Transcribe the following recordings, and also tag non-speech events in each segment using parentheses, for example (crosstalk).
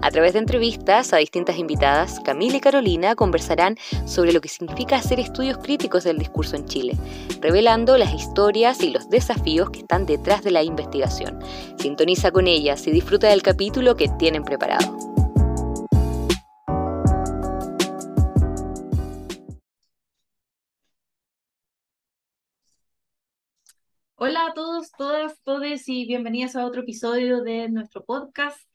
A través de entrevistas a distintas invitadas, Camila y Carolina conversarán sobre lo que significa hacer estudios críticos del discurso en Chile, revelando las historias y los desafíos que están detrás de la investigación. Sintoniza con ellas y disfruta del capítulo que tienen preparado. Hola a todos, todas, todes y bienvenidas a otro episodio de nuestro podcast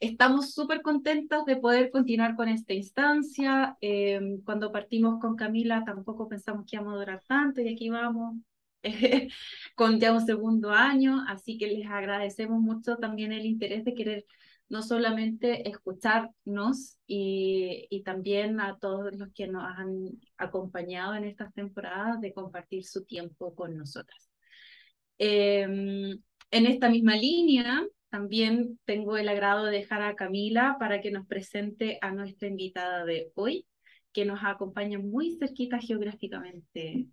Estamos súper contentos de poder continuar con esta instancia. Eh, cuando partimos con Camila tampoco pensamos que íbamos a durar tanto y aquí vamos (laughs) con ya un segundo año, así que les agradecemos mucho también el interés de querer no solamente escucharnos y, y también a todos los que nos han acompañado en estas temporadas de compartir su tiempo con nosotras. Eh, en esta misma línea, también tengo el agrado de dejar a Camila para que nos presente a nuestra invitada de hoy, que nos acompaña muy cerquita geográficamente.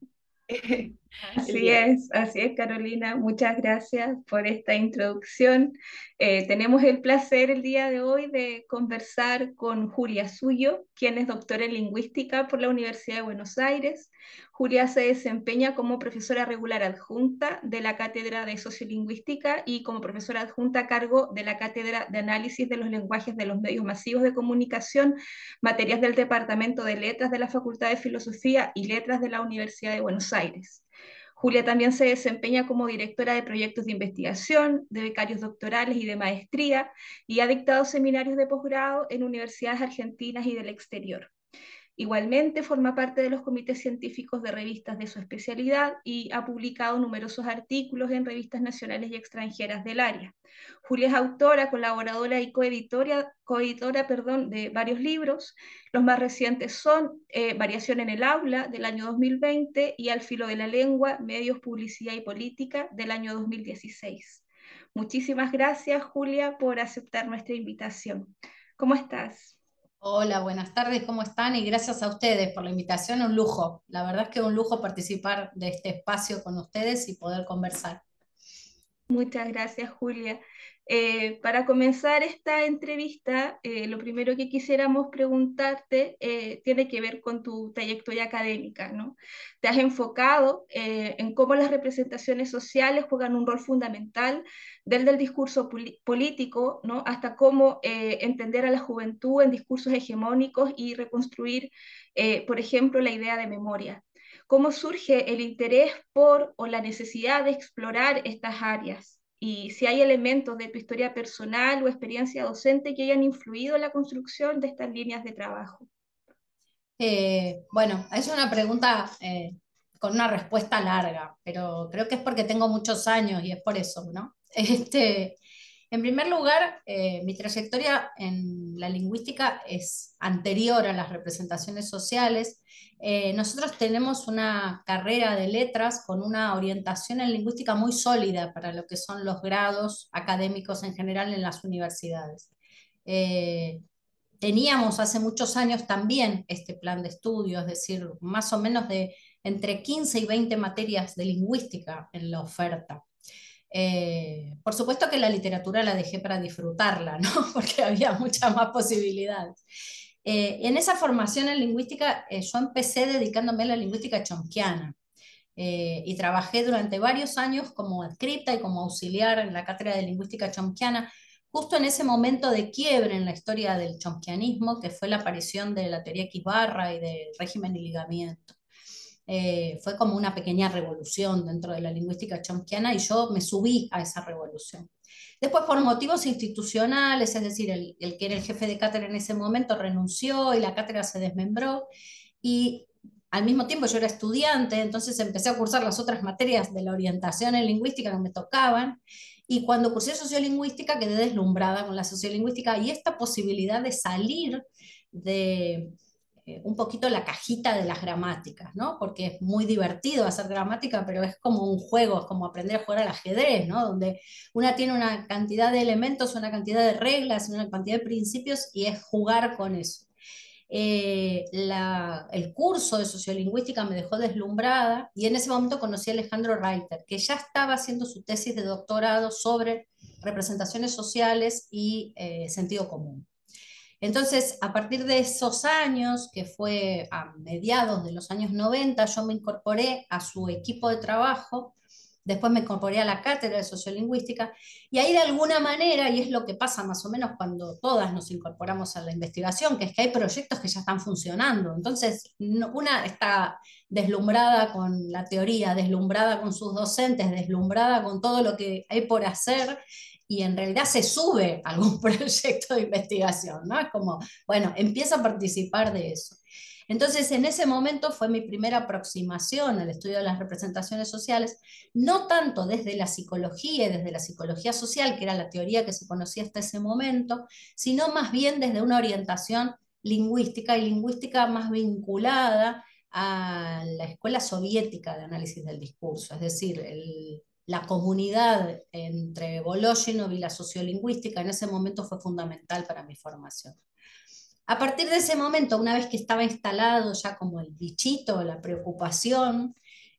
(laughs) Así es, así es, Carolina. Muchas gracias por esta introducción. Eh, tenemos el placer el día de hoy de conversar con Julia Suyo, quien es doctora en lingüística por la Universidad de Buenos Aires. Julia se desempeña como profesora regular adjunta de la Cátedra de Sociolingüística y como profesora adjunta a cargo de la Cátedra de Análisis de los Lenguajes de los Medios Masivos de Comunicación, materias del Departamento de Letras de la Facultad de Filosofía y Letras de la Universidad de Buenos Aires. Julia también se desempeña como directora de proyectos de investigación, de becarios doctorales y de maestría, y ha dictado seminarios de posgrado en universidades argentinas y del exterior. Igualmente forma parte de los comités científicos de revistas de su especialidad y ha publicado numerosos artículos en revistas nacionales y extranjeras del área. Julia es autora, colaboradora y coeditora, coeditora perdón, de varios libros. Los más recientes son eh, Variación en el aula del año 2020 y Al filo de la lengua, medios, publicidad y política del año 2016. Muchísimas gracias, Julia, por aceptar nuestra invitación. ¿Cómo estás? Hola, buenas tardes, ¿cómo están? Y gracias a ustedes por la invitación, un lujo. La verdad es que es un lujo participar de este espacio con ustedes y poder conversar. Muchas gracias, Julia. Eh, para comenzar esta entrevista, eh, lo primero que quisiéramos preguntarte eh, tiene que ver con tu trayectoria académica, ¿no? Te has enfocado en cómo las representaciones sociales juegan un rol fundamental desde el discurso político, ¿no? Hasta cómo entender a la juventud en discursos hegemónicos y reconstruir, por ejemplo, la idea de memoria. ¿Cómo surge el interés por o la necesidad de explorar estas áreas? y si hay elementos de tu historia personal o experiencia docente que hayan influido en la construcción de estas líneas de trabajo. Eh, bueno, es una pregunta eh, con una respuesta larga, pero creo que es porque tengo muchos años y es por eso, ¿no? Este, en primer lugar, eh, mi trayectoria en la lingüística es anterior a las representaciones sociales. Eh, nosotros tenemos una carrera de letras con una orientación en lingüística muy sólida para lo que son los grados académicos en general en las universidades. Eh, teníamos hace muchos años también este plan de estudio, es decir, más o menos de entre 15 y 20 materias de lingüística en la oferta. Eh, por supuesto que la literatura la dejé para disfrutarla, ¿no? (laughs) porque había muchas más posibilidades. Eh, en esa formación en lingüística, eh, yo empecé dedicándome a la lingüística chomquiana y trabajé durante varios años como adscripta y como auxiliar en la cátedra de lingüística chomquiana, justo en ese momento de quiebre en la historia del chomquianismo, que fue la aparición de la teoría Kibarra y del régimen y ligamiento. Eh, fue como una pequeña revolución dentro de la lingüística chomskiana y yo me subí a esa revolución. Después, por motivos institucionales, es decir, el, que era el jefe de cátedra en ese momento renunció y la cátedra se desmembró y al mismo tiempo yo era estudiante, entonces empecé a cursar las otras materias de la orientación en lingüística que me tocaban y cuando cursé sociolingüística quedé deslumbrada con la sociolingüística y esta posibilidad de salir de un poquito la cajita de las gramáticas, ¿no? Porque es muy divertido hacer gramática, pero es como un juego, es como aprender a jugar al ajedrez, ¿no? Donde una tiene una cantidad de elementos, una cantidad de reglas, una cantidad de principios y es jugar con eso. Eh, el curso de sociolingüística me dejó deslumbrada y en ese momento conocí a Alejandro Reiter, que ya estaba haciendo su tesis de doctorado sobre representaciones sociales y eh, sentido común. Entonces, a partir de esos años, que fue a mediados de los años 90, yo me incorporé a su equipo de trabajo, después me incorporé a la cátedra de sociolingüística, y ahí de alguna manera, y es lo que pasa más o menos cuando todas nos incorporamos a la investigación, que es que hay proyectos que ya están funcionando. Entonces, una está deslumbrada con la teoría, deslumbrada con sus docentes, deslumbrada con todo lo que hay por hacer, y en realidad se sube (laughs) algún proyecto de investigación, ¿no? Es como, bueno, empieza a participar de eso. Entonces, en ese momento fue mi primera aproximación al estudio de las representaciones sociales, no tanto desde la psicología y desde la psicología social, que era la teoría que se conocía hasta ese momento, sino más bien desde una orientación lingüística y lingüística más vinculada a la escuela soviética de análisis del discurso, es decir, el, la comunidad entre Voloshinov y la sociolingüística en ese momento fue fundamental para mi formación. A partir de ese momento, una vez que estaba instalado ya como el bichito, la preocupación,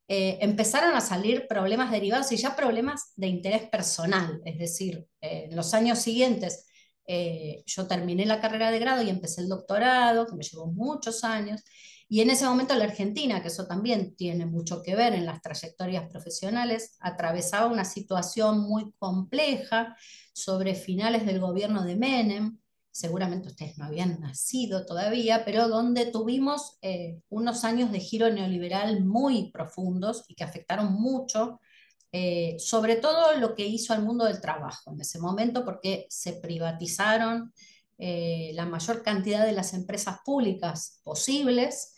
eh, empezaron a salir problemas derivados y ya problemas de interés personal. Es decir, eh, en los años siguientes eh, yo terminé la carrera de grado y empecé el doctorado, que me llevó muchos años, y en ese momento la Argentina, que eso también tiene mucho que ver en las trayectorias profesionales, atravesaba una situación muy compleja sobre finales del gobierno de Menem, seguramente ustedes no habían nacido todavía, pero donde tuvimos eh, unos años de giro neoliberal muy profundos y que afectaron mucho, eh, sobre todo lo que hizo al mundo del trabajo en ese momento, porque se privatizaron eh, la mayor cantidad de las empresas públicas posibles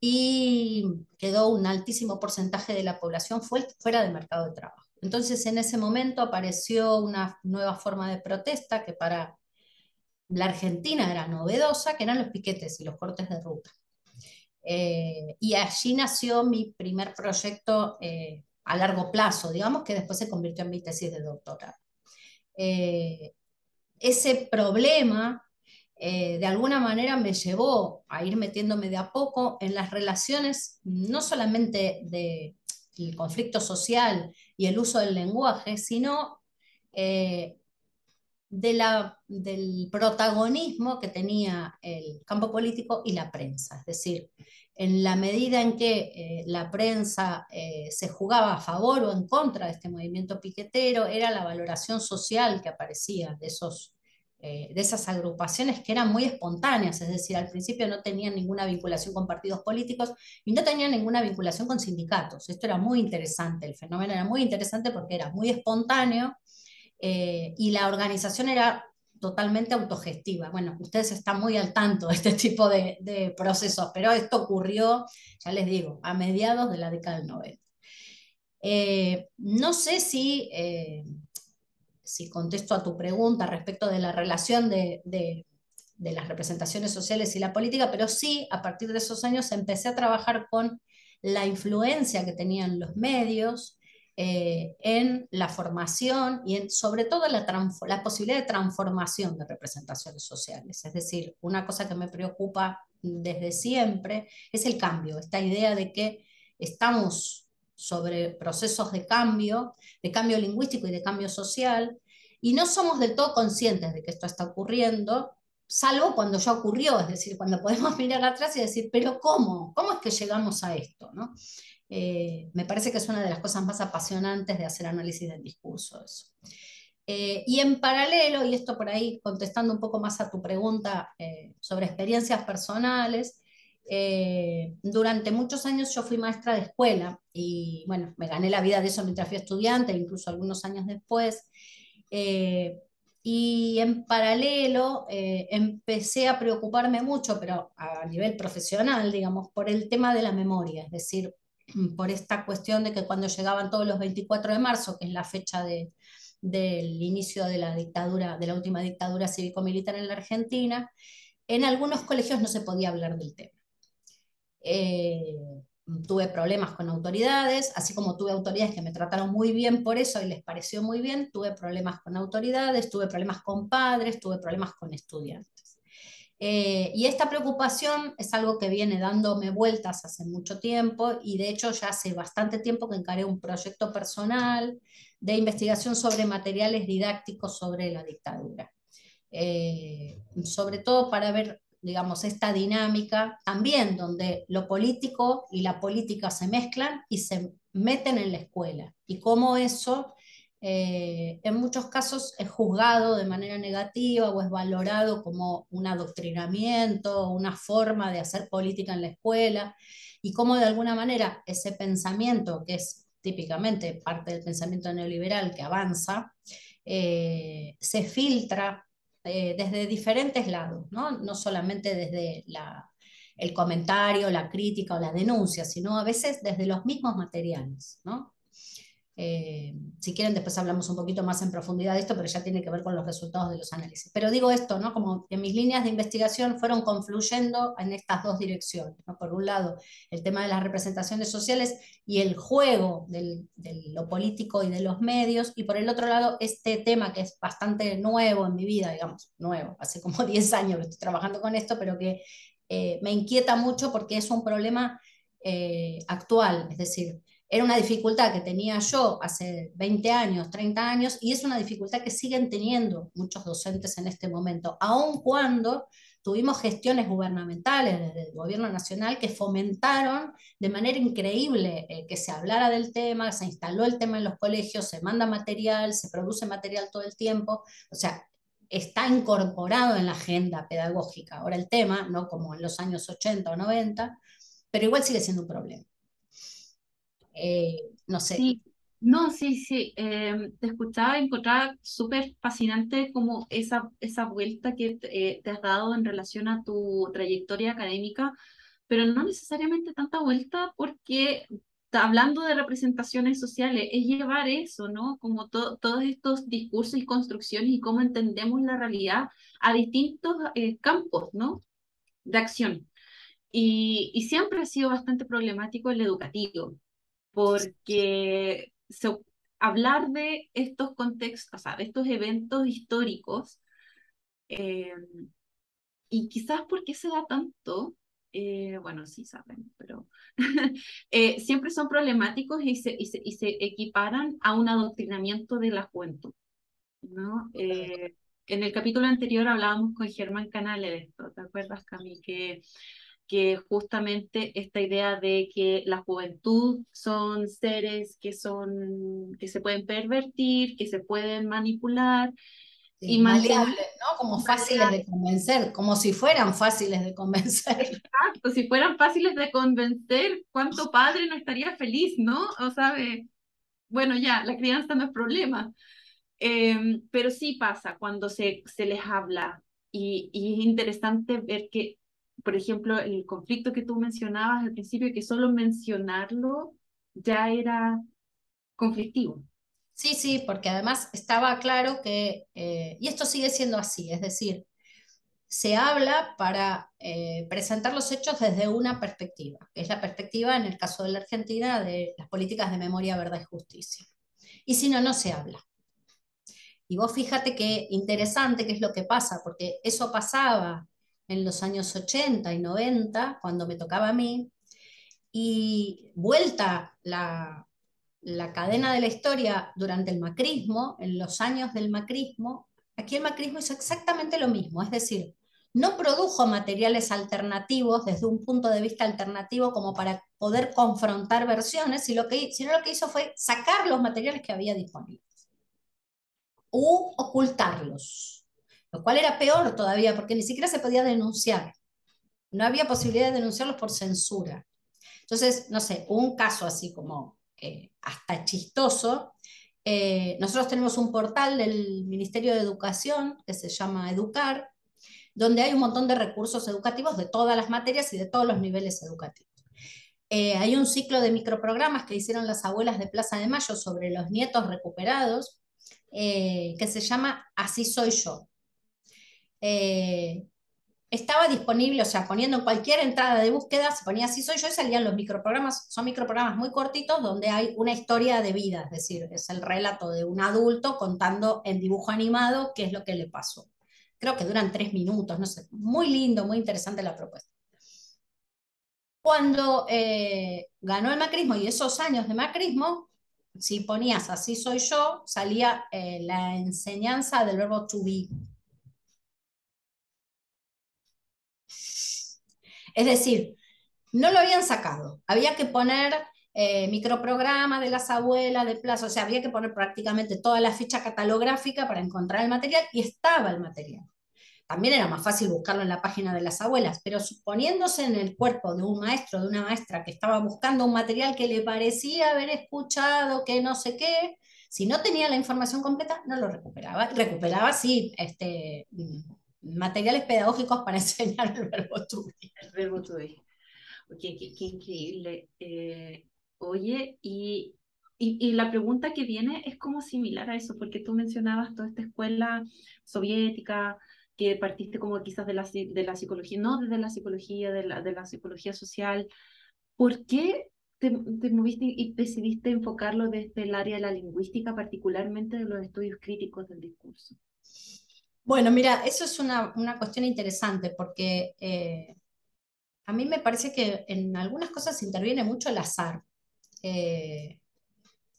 y quedó un altísimo porcentaje de la población fuera del mercado de trabajo. Entonces, en ese momento apareció una nueva forma de protesta que para la Argentina era novedosa, que eran los piquetes y los cortes de ruta. Eh, y allí nació mi primer proyecto a largo plazo, digamos, que después se convirtió en mi tesis de doctorado. Eh, ese problema eh, de alguna manera me llevó a ir metiéndome de a poco en las relaciones, no solamente del conflicto social y el uso del lenguaje, sino eh, de la, del protagonismo que tenía el campo político y la prensa. Es decir, en la medida en que eh, la prensa se jugaba a favor o en contra de este movimiento piquetero, era la valoración social que aparecía de esos eh, de esas agrupaciones que eran muy espontáneas, es decir, al principio no tenían ninguna vinculación con partidos políticos y no tenían ninguna vinculación con sindicatos. Esto era muy interesante, el fenómeno era muy interesante porque era muy espontáneo eh, y la organización era totalmente autogestiva. Bueno, ustedes están muy al tanto de este (laughs) tipo de, procesos, pero esto ocurrió, ya les digo, a mediados de la década del 90. Eh, no sé si si contesto a tu pregunta respecto de la relación de, las representaciones sociales y la política, pero sí, a partir de esos años empecé a trabajar con la influencia que tenían los medios eh, en la formación y en, sobre todo la, la posibilidad de transformación de representaciones sociales. Es decir, una cosa que me preocupa desde siempre es el cambio, esta idea de que estamos sobre procesos de cambio, de cambio lingüístico y de cambio social, y no somos del todo conscientes de que esto está ocurriendo, salvo cuando ya ocurrió, es decir, cuando (laughs) podemos mirar atrás y decir, pero ¿cómo? ¿Cómo es que llegamos a esto? ¿no? Eh, me parece que es una de las cosas más apasionantes de hacer análisis del discurso. Eso. Eh, y en paralelo, y esto por ahí contestando un poco más a tu pregunta eh, sobre experiencias personales, durante muchos años yo fui maestra de escuela y bueno, me gané la vida de eso mientras fui estudiante, incluso algunos años después. Y en paralelo empecé a preocuparme mucho, pero a nivel profesional, digamos, por el tema de la memoria, es decir, por esta cuestión de que cuando llegaban todos los 24 de marzo, que es la fecha de, del inicio de la dictadura, de la última dictadura cívico-militar en la Argentina, en algunos colegios no se podía hablar del tema. tuve problemas con autoridades, así como tuve autoridades que me trataron muy bien por eso y les pareció muy bien, tuve problemas con autoridades, tuve problemas con padres, tuve problemas con estudiantes. Eh, y esta preocupación es algo que viene dándome vueltas hace mucho tiempo y de hecho ya hace bastante tiempo que encaré un proyecto personal de investigación sobre materiales didácticos sobre la dictadura. Eh, sobre todo para ver digamos, esta dinámica también donde lo político y la política se mezclan y se meten en la escuela y cómo eso eh, en muchos casos es juzgado de manera negativa o es valorado como un adoctrinamiento, una forma de hacer política en la escuela y cómo de alguna manera ese pensamiento que es típicamente parte del pensamiento neoliberal que avanza, eh, se filtra eh, desde diferentes lados, ¿no? no solamente desde el comentario, la crítica o la denuncia, sino a veces desde los mismos materiales. ¿no? Eh, si quieren, después hablamos un poquito más en profundidad de esto, pero ya tiene que ver con los resultados de los análisis. Pero digo esto, ¿no? Como que mis líneas de investigación fueron confluyendo en estas dos direcciones. Por un lado, el tema de las representaciones sociales y el juego de lo político y de los medios, y por el otro lado, este tema que es bastante nuevo en mi vida, digamos, nuevo, hace como (laughs) 10 años que estoy trabajando con esto, pero que eh, me inquieta mucho porque es un problema eh, actual, es decir, era una dificultad que tenía yo hace 20 años, 30 años, y es una dificultad que siguen teniendo muchos docentes en este momento, aun cuando tuvimos gestiones gubernamentales desde el gobierno nacional que fomentaron de manera increíble eh, que se hablara del tema, se instaló el tema en los colegios, se manda material, se produce material todo el tiempo, o sea, está incorporado en la agenda pedagógica. Ahora el tema, no como en los años 80 o 90, pero igual sigue siendo un problema. Eh, no sé. Sí. No, sí, sí, em, te escuchaba y encontraba súper fascinante como esa, esa vuelta que eh, te has dado en relación a tu trayectoria académica, pero no necesariamente tanta vuelta porque hablando de representaciones sociales, es llevar eso, ¿no? Como todos estos discursos y construcciones y cómo entendemos la realidad a distintos eh, campos, ¿no? De acción. Y, y, siempre ha sido bastante problemático el educativo porque hablar de estos contextos, o sea, de estos eventos históricos, eh, y quizás por qué se da tanto, eh, bueno, sí saben, pero (laughs) eh, siempre son problemáticos y se, y, se, y se, equiparan a un adoctrinamiento de la juventud. ¿no? en el capítulo anterior hablábamos con Germán Canales de esto, ¿te acuerdas, Cami? Que que justamente esta idea de que la juventud son seres que son que se pueden pervertir, que se pueden manipular y maleables, ¿no? Como fáciles de convencer, como si fueran fáciles de convencer. Exacto, si fueran fáciles de convencer, ¿cuánto padre no estaría feliz, no? O sea, bueno, ya, la crianza no es problema. Em, pero sí pasa cuando se, se les habla y, y es interesante ver que por ejemplo, el conflicto que tú mencionabas al principio, que solo mencionarlo ya era conflictivo. Sí, sí, porque además estaba claro que, eh, y esto sigue siendo así, es decir, se habla para eh, presentar los hechos desde una perspectiva, que es la perspectiva, en el caso de la Argentina, de las políticas de memoria, verdad y justicia. Y si no, no se habla. Y vos fíjate qué interesante qué es lo que pasa, porque eso pasaba en los años 80 y 90, cuando me tocaba a mí, y vuelta la, la cadena de la historia durante el macrismo, en los años del macrismo, aquí el macrismo hizo exactamente lo mismo, es decir, no produjo materiales alternativos desde un punto de vista alternativo como para poder confrontar versiones, sino, que, sino lo que hizo fue sacar los materiales que había disponibles u ocultarlos lo cual era peor todavía porque ni siquiera se podía denunciar. No había posibilidad de denunciarlos por censura. Entonces, no sé, un caso así como eh, hasta chistoso. Eh, nosotros tenemos un portal del Ministerio de Educación que se llama Educar, donde hay un montón de recursos educativos de todas las materias y de todos los niveles educativos. Eh, hay un ciclo de microprogramas que hicieron las abuelas de Plaza de Mayo sobre los nietos recuperados, que se llama Así soy yo. Eh, estaba disponible, o sea, poniendo en cualquier entrada de búsqueda, se ponía así soy yo y salían los microprogramas. Son microprogramas muy cortitos donde hay una historia de vida, es decir, es el relato de un adulto contando en dibujo animado qué es lo que le pasó. Creo que duran tres minutos, no sé, muy lindo, muy interesante la propuesta. Cuando eh, ganó el macrismo y esos años de macrismo, si ponías así soy yo, salía eh, la enseñanza del verbo to be, Es decir, no lo habían sacado, había que poner eh, microprograma de las abuelas, de plazo, o sea, había que poner prácticamente toda la ficha catalográfica para encontrar el material y estaba el material. También era más fácil buscarlo en la página de las abuelas, pero suponiéndose en el cuerpo de un maestro, de una maestra que estaba buscando un material que le parecía haber escuchado, que no sé qué, si no tenía la información completa, no lo recuperaba. Recuperaba, sí, este, materiales pedagógicos para (laughs) enseñar el verbo to El verbo to qué, increíble. Eh, oye, y, y, la pregunta que viene es como similar a eso, porque tú mencionabas toda esta escuela soviética, que partiste como quizás de la, de la psicología, no desde la psicología, de la, de la psicología social. ¿Por qué te, te, moviste y decidiste enfocarlo desde el área de la lingüística, particularmente de los estudios críticos del discurso? Bueno, mira, eso es una, cuestión interesante porque eh, a mí me parece que en algunas cosas interviene mucho el azar. Eh,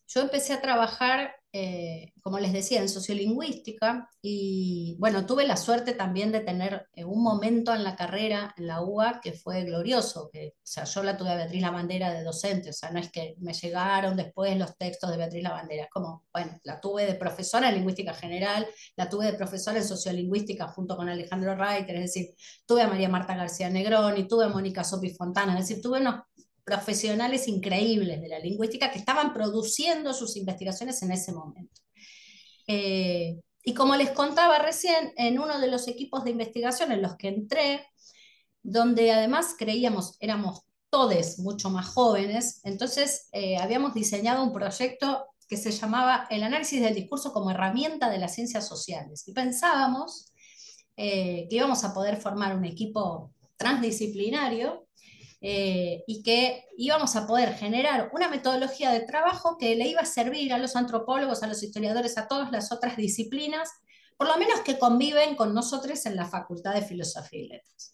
yo empecé a trabajar eh, como les decía, en sociolingüística y bueno, tuve la suerte también de tener eh, un momento en la carrera, en la UA, que fue glorioso, que, o sea, yo la tuve a Beatriz Lavandera de docente, o sea, no es que me llegaron después los textos de Beatriz Lavandera, es como, bueno, la tuve de profesora en lingüística general, la tuve de profesora en sociolingüística junto con Alejandro Reiter, es decir, tuve a María Marta García Negrón tuve a Mónica Sopi Fontana, es decir, tuve unos profesionales increíbles de la lingüística que estaban produciendo sus investigaciones en ese momento. Eh, y como les contaba recién, en uno de los equipos de investigación en los que entré, donde además creíamos, éramos todos mucho más jóvenes, entonces eh, habíamos diseñado un proyecto que se llamaba el análisis del discurso como herramienta de las ciencias sociales. Y pensábamos eh, que íbamos a poder formar un equipo transdisciplinario eh, y que íbamos a poder generar una metodología de trabajo que le iba a servir a los antropólogos, a los historiadores, a todas las otras disciplinas, por lo menos que conviven con nosotros en la Facultad de Filosofía y Letras.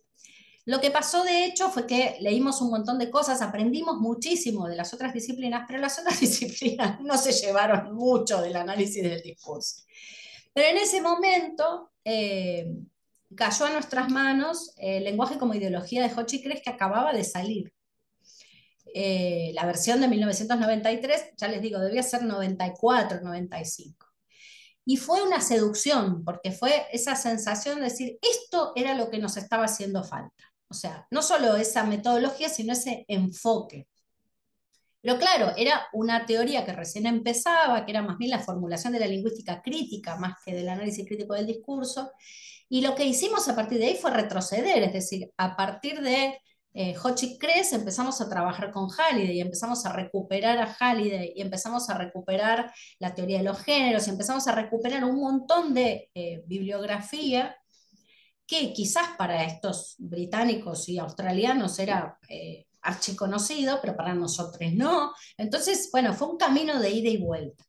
Lo que pasó de hecho fue que leímos un montón de cosas, aprendimos muchísimo de las otras disciplinas, pero las otras (laughs) disciplinas no se llevaron mucho del análisis del discurso. Pero en ese momento, eh, cayó a nuestras manos el lenguaje como ideología de Hochi que acababa de salir. Eh, la versión de 1993, ya les digo, debía ser 94, 95. Y fue una seducción, porque fue esa sensación de decir, esto era lo que nos estaba haciendo falta. O sea, no solo esa metodología, sino ese enfoque. Pero claro, era una teoría que recién empezaba, que era más bien la formulación de la lingüística crítica, más que del análisis crítico del discurso, y lo que hicimos a partir de ahí fue retroceder, es decir, a partir de eh, Hochi Cres empezamos a trabajar con Halliday y empezamos a recuperar a Halliday y empezamos a recuperar la teoría de los géneros y empezamos a recuperar un montón de eh, bibliografía que quizás para estos británicos y australianos era eh, archiconocido, pero para nosotros no. Entonces, bueno, fue un camino de ida y vuelta.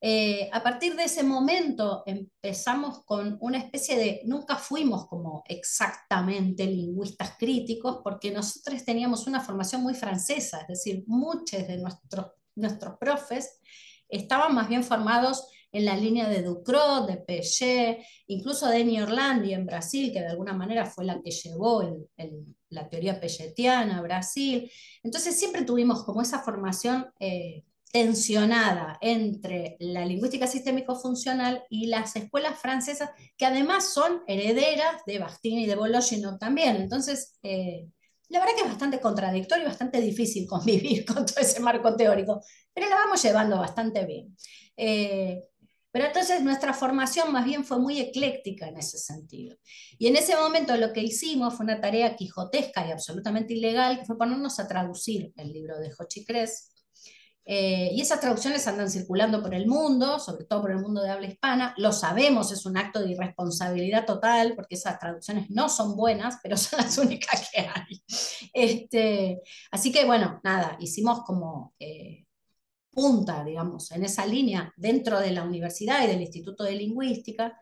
Eh, a partir de ese momento empezamos con una especie de, nunca fuimos como exactamente lingüistas críticos, porque nosotros teníamos una formación muy francesa, es decir, muchos de nuestros, nuestros profes estaban más bien formados en la línea de Ducrot, de Piaget, incluso de Eni Orlandi en Brasil, que de alguna manera fue la que llevó la teoría pelletiana a Brasil. Entonces siempre tuvimos como esa formación eh, tensionada entre la lingüística sistémico-funcional y las escuelas francesas, que además son herederas de Bastian y de Bologino también. Entonces, eh, la verdad que es bastante contradictorio y bastante difícil (laughs) convivir con todo ese marco teórico, pero la vamos llevando bastante bien. Eh, pero entonces nuestra formación más bien fue muy ecléctica en ese sentido. Y en ese momento lo que hicimos fue una tarea quijotesca y absolutamente ilegal, que fue ponernos a traducir el libro de Cres Eh, y esas traducciones andan circulando por el mundo, sobre todo por el mundo de habla hispana. Lo sabemos, es un acto de irresponsabilidad total, porque esas traducciones no son buenas, pero son las únicas que hay. Este, así que bueno, nada, hicimos como eh, punta, digamos, en esa línea dentro de la universidad y del Instituto de Lingüística.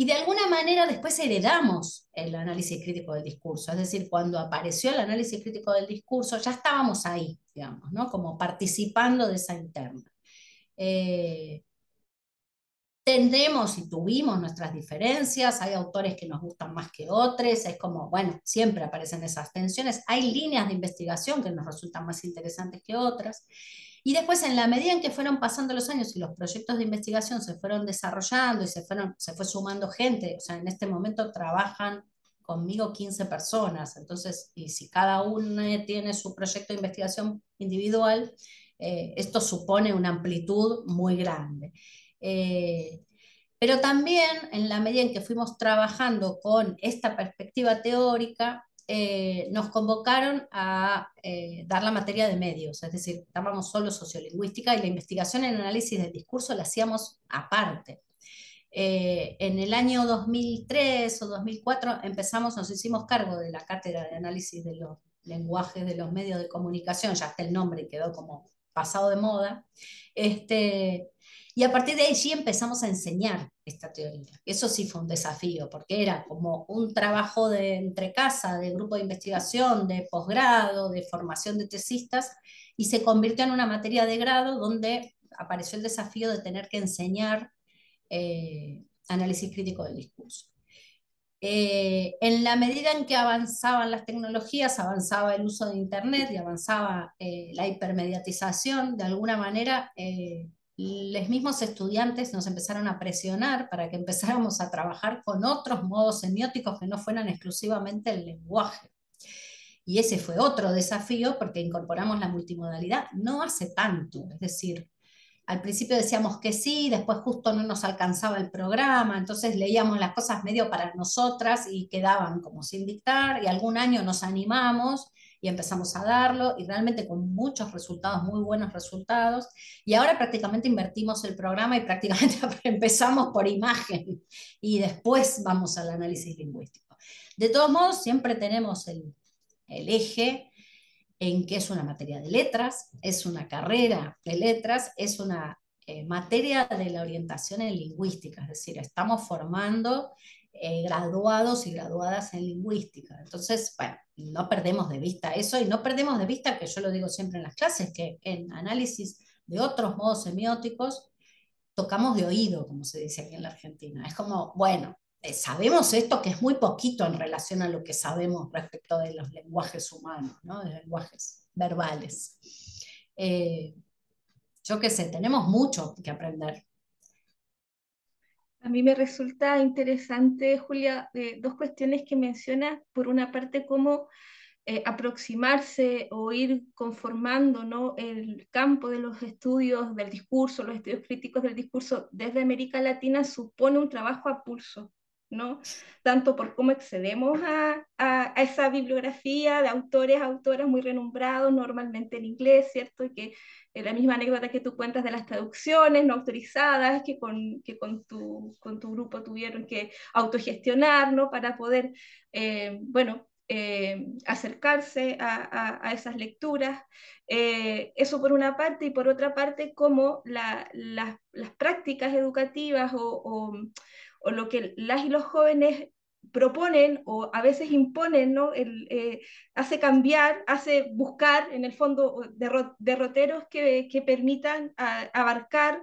Y de alguna manera después heredamos el análisis crítico del discurso, es decir, cuando apareció el análisis crítico del discurso, ya estábamos ahí, digamos, ¿no? Como participando de esa interna. Eh, y tuvimos nuestras diferencias, hay autores que nos gustan más que otros, es como, bueno, siempre aparecen esas tensiones, hay líneas de investigación que nos resultan más interesantes que otras, y después, en la medida en que fueron pasando los años y los proyectos de investigación se fueron desarrollando y se, fueron, se fue sumando gente, o sea, en este momento trabajan conmigo 15 personas, entonces, y si cada uno tiene su proyecto de investigación individual, eh, esto supone una amplitud muy grande. Eh, pero también en la medida en que fuimos trabajando con esta perspectiva teórica, eh, nos convocaron a eh, dar la materia de medios, es decir, dábamos solo sociolingüística y la investigación en análisis del discurso la hacíamos aparte. Eh, en el año 2003 o 2004 empezamos, nos hicimos cargo de la cátedra de análisis de los lenguajes de los medios de comunicación, ya está el nombre quedó como pasado de moda, este, y a partir de allí empezamos a enseñar esta teoría. Eso sí fue un desafío, porque era como un trabajo de entre casa, de grupo de investigación, de posgrado, de formación de tesistas, y se convirtió en una materia de grado donde apareció el desafío de tener que enseñar eh, análisis crítico del discurso. Eh, en la medida en que avanzaban las tecnologías, avanzaba el uso de Internet y avanzaba eh, la hipermediatización, de alguna manera los mismos estudiantes nos empezaron a presionar para que empezáramos a trabajar con otros modos semióticos que no fueran exclusivamente el lenguaje. Y ese fue otro desafío porque incorporamos la multimodalidad no hace tanto, es decir, al principio decíamos que sí, después justo no nos alcanzaba el programa, entonces leíamos las cosas medio para nosotras y quedaban como sin dictar, y algún año nos animamos y empezamos a darlo y realmente con muchos resultados, muy buenos resultados. Y ahora prácticamente invertimos el programa y prácticamente (laughs) empezamos por imagen y después vamos al análisis lingüístico. De todos modos, siempre tenemos el, eje en que es una materia de letras, es una carrera de letras, es una eh, materia de la orientación en lingüística, es decir, estamos formando eh, graduados y graduadas en lingüística. Entonces, bueno, no perdemos de vista eso y no perdemos de vista, que yo lo digo siempre en las clases, que en análisis de otros modos semióticos tocamos de oído, como se dice aquí en la Argentina. Es como, bueno, eh, sabemos esto que es muy poquito en relación a lo que sabemos respecto de los lenguajes humanos, ¿no? de lenguajes verbales. Eh, yo qué sé, tenemos mucho que aprender a mí me resulta interesante, Julia, eh, dos cuestiones que mencionas. Por una parte, cómo eh, aproximarse o ir conformando ¿no? el campo de los estudios del discurso, los estudios críticos del discurso desde América Latina supone un trabajo a pulso. ¿No? Tanto por cómo accedemos a, a, esa bibliografía de autores, autoras muy renombrados, normalmente en inglés, ¿cierto? Y que la misma anécdota que tú cuentas de las traducciones no autorizadas que con, que con, tu, con tu grupo tuvieron que autogestionar, ¿no? Para poder, eh, bueno, eh, acercarse a, a, esas lecturas. Eh, eso por una parte, y por otra parte, cómo la, las prácticas educativas o, o, lo que las y los jóvenes proponen o a veces imponen, ¿no? El, eh, hace cambiar, hace buscar en el fondo derroteros que, que permitan abarcar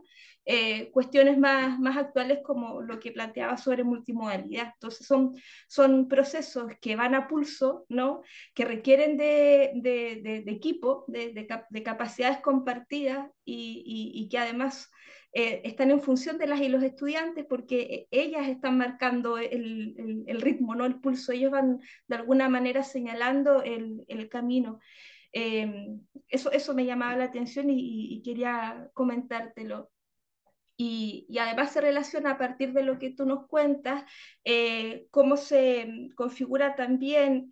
eh, cuestiones más, más actuales como lo que planteaba sobre multimodalidad. Entonces son, son procesos que van a pulso, ¿no? que requieren de, de, de, equipo, de, capacidades compartidas y, y, y que además eh, están en función de las y los estudiantes porque eh, ellas están marcando el, el, ritmo, ¿no? el pulso, ellos van de alguna manera señalando el, el camino. Em, eso, eso me llamaba la atención y, y quería comentártelo. Y, y, además se relaciona a partir de lo que tú nos cuentas, eh, cómo se configura también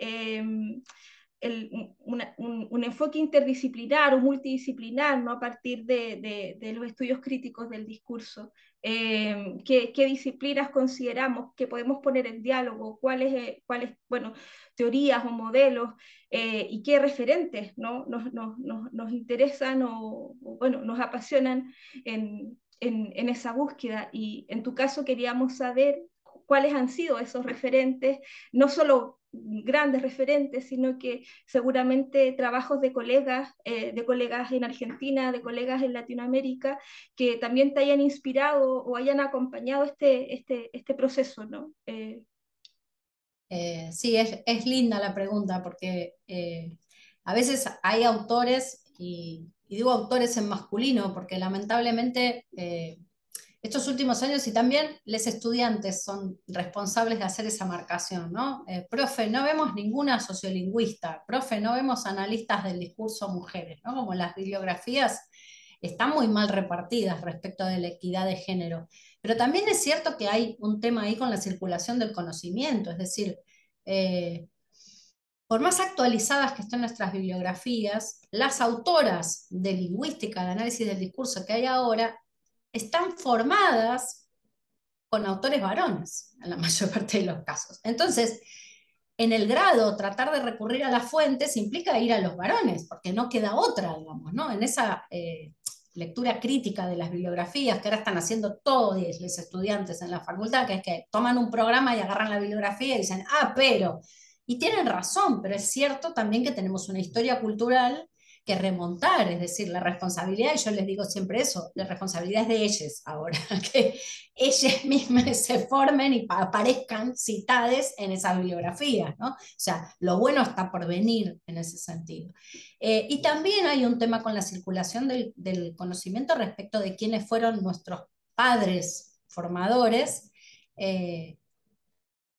un, enfoque interdisciplinar o multidisciplinar ¿no? a partir de, los estudios críticos del discurso. Eh, ¿qué, disciplinas consideramos que podemos poner en diálogo? ¿Cuáles, eh, cuáles bueno, teorías o modelos eh, y qué referentes ¿no? nos, nos, interesan o, bueno, nos apasionan en, en esa búsqueda? Y en tu caso queríamos saber cuáles han sido esos referentes, no solo grandes referentes, sino que seguramente trabajos de colegas, eh, de colegas en Argentina, de colegas en Latinoamérica, que también te hayan inspirado o hayan acompañado este, este, este proceso, ¿no? Eh, eh, sí, es, es, linda la pregunta porque a veces hay autores, y, y, digo autores en masculino, porque lamentablemente estos últimos años y también los estudiantes son responsables de hacer esa marcación, ¿no? Eh, profe, no vemos ninguna sociolingüista, profe, no vemos analistas del discurso mujeres, ¿no? Como las bibliografías están muy mal repartidas respecto de la equidad de género. Pero también es cierto que hay un tema ahí con la circulación del conocimiento, es decir, eh, por más actualizadas que estén nuestras bibliografías, las autoras de lingüística, de análisis del discurso que hay ahora, están formadas con autores varones, en la (laughs) mayor parte de los casos. Entonces, en el grado, tratar de recurrir a las fuentes implica ir a los varones, porque no queda otra, digamos, ¿no? En esa eh, lectura crítica de las bibliografías que ahora están haciendo todos los estudiantes en la facultad, que es que toman un programa y agarran la bibliografía y dicen, ah, pero, y tienen razón, pero es cierto también que tenemos una historia cultural que remontar, es decir, la responsabilidad, y yo les digo siempre eso, la responsabilidad es de ellas ahora, (laughs) que ellas mismas se formen y aparezcan citadas en esas bibliografías, ¿no? O sea, lo bueno está por venir en ese sentido. Eh, y también hay un tema con la circulación del, conocimiento respecto de quiénes fueron nuestros padres formadores, eh,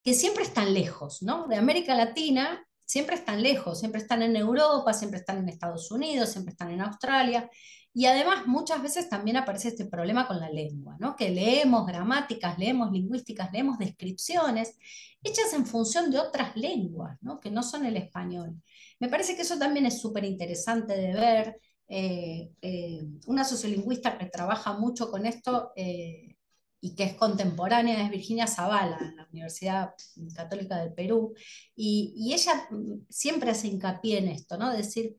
que siempre están lejos, ¿no? De América Latina siempre están lejos, siempre están en Europa, siempre están en Estados Unidos, siempre están en Australia. Y además muchas veces también aparece este problema con la lengua, ¿no? que leemos gramáticas, leemos lingüísticas, leemos descripciones hechas en función de otras lenguas, ¿no? que no son el español. Me parece que eso también es súper interesante de ver. Eh, eh, una sociolingüista que trabaja mucho con esto eh, y que es contemporánea, es Virginia Zavala, en la Universidad Católica del Perú, y, ella siempre hace hincapié en esto, ¿no? decir,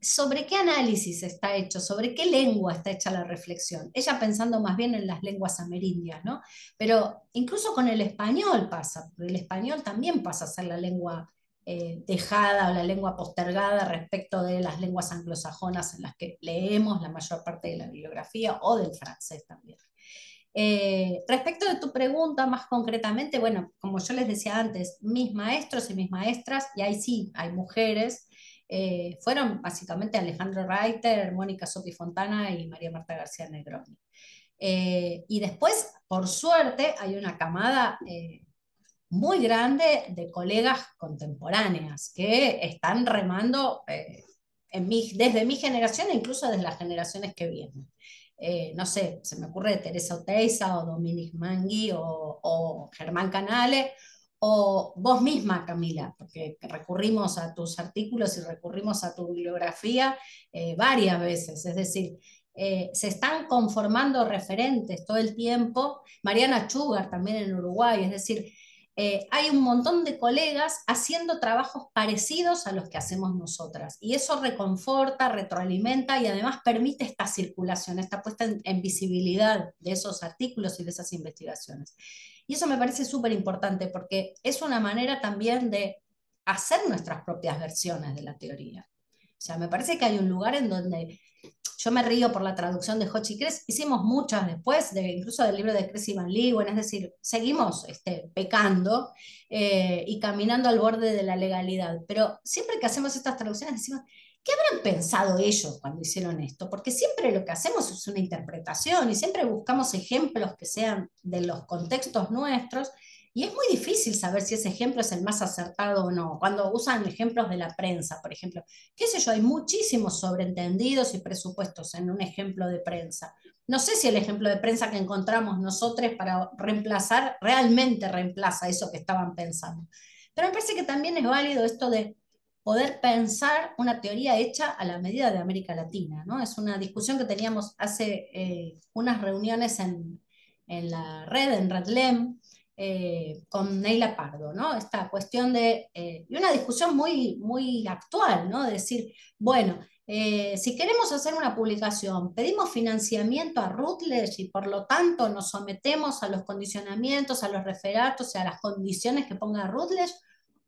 ¿sobre qué análisis está hecho? ¿Sobre qué lengua está hecha la reflexión? Ella pensando más bien en las lenguas amerindias, ¿no? Pero incluso con el español pasa, el español también pasa a ser la lengua eh, dejada o la lengua postergada respecto de las lenguas anglosajonas en las que leemos la mayor parte de la bibliografía o del francés también. Eh, respecto de tu pregunta más concretamente, bueno, como yo les decía antes, mis maestros y mis maestras, y ahí sí hay mujeres, eh, fueron básicamente Alejandro Reiter, Mónica Sopi Fontana y María Marta García Negroni. Eh, y después, por suerte, hay una camada muy grande de colegas contemporáneas que están remando desde mi generación e incluso desde las generaciones que vienen. Eh, no sé, se me ocurre Teresa Oteiza o Dominic Mangui o, Germán Canale, o vos misma, Camila, porque recurrimos a tus artículos y recurrimos a tu bibliografía eh, varias veces, es decir, eh, se están conformando referentes todo el tiempo, Mariana Chugar también en Uruguay, es decir, eh, hay un montón de colegas haciendo trabajos parecidos a los que hacemos nosotras. Y eso reconforta, retroalimenta y además permite esta circulación, esta puesta en, visibilidad de esos artículos y de esas investigaciones. Y eso me parece súper importante porque es una manera también de hacer nuestras propias versiones de la teoría. O sea, me parece que hay un lugar en donde yo me río por la traducción de Hochi Cres, hicimos muchas después, de, incluso del libro de Cres y Van Leeuwen, es decir, seguimos este, pecando eh, y caminando al borde de la legalidad, pero siempre que hacemos estas traducciones decimos, ¿qué habrán pensado ellos cuando hicieron esto? Porque siempre lo que hacemos es una interpretación y siempre buscamos ejemplos que sean de los contextos nuestros y es muy difícil saber si ese ejemplo es el más acertado o no. Cuando usan ejemplos de la prensa, por ejemplo, qué sé yo, hay muchísimos sobreentendidos y presupuestos en un ejemplo de prensa. No sé si el ejemplo de prensa que encontramos nosotros para reemplazar realmente reemplaza eso que estaban pensando. Pero me parece que también es válido esto de poder pensar una teoría hecha a la medida de América Latina. ¿no? Es una discusión que teníamos hace eh, unas reuniones en, la red, en RedLem, eh, con Neila Pardo, ¿no? Esta cuestión de, eh, y una discusión muy, muy actual, ¿no? De decir, bueno, si queremos hacer una publicación, pedimos financiamiento a Rutledge y por lo tanto nos sometemos a los condicionamientos, a los referatos y a las condiciones que ponga Rutledge,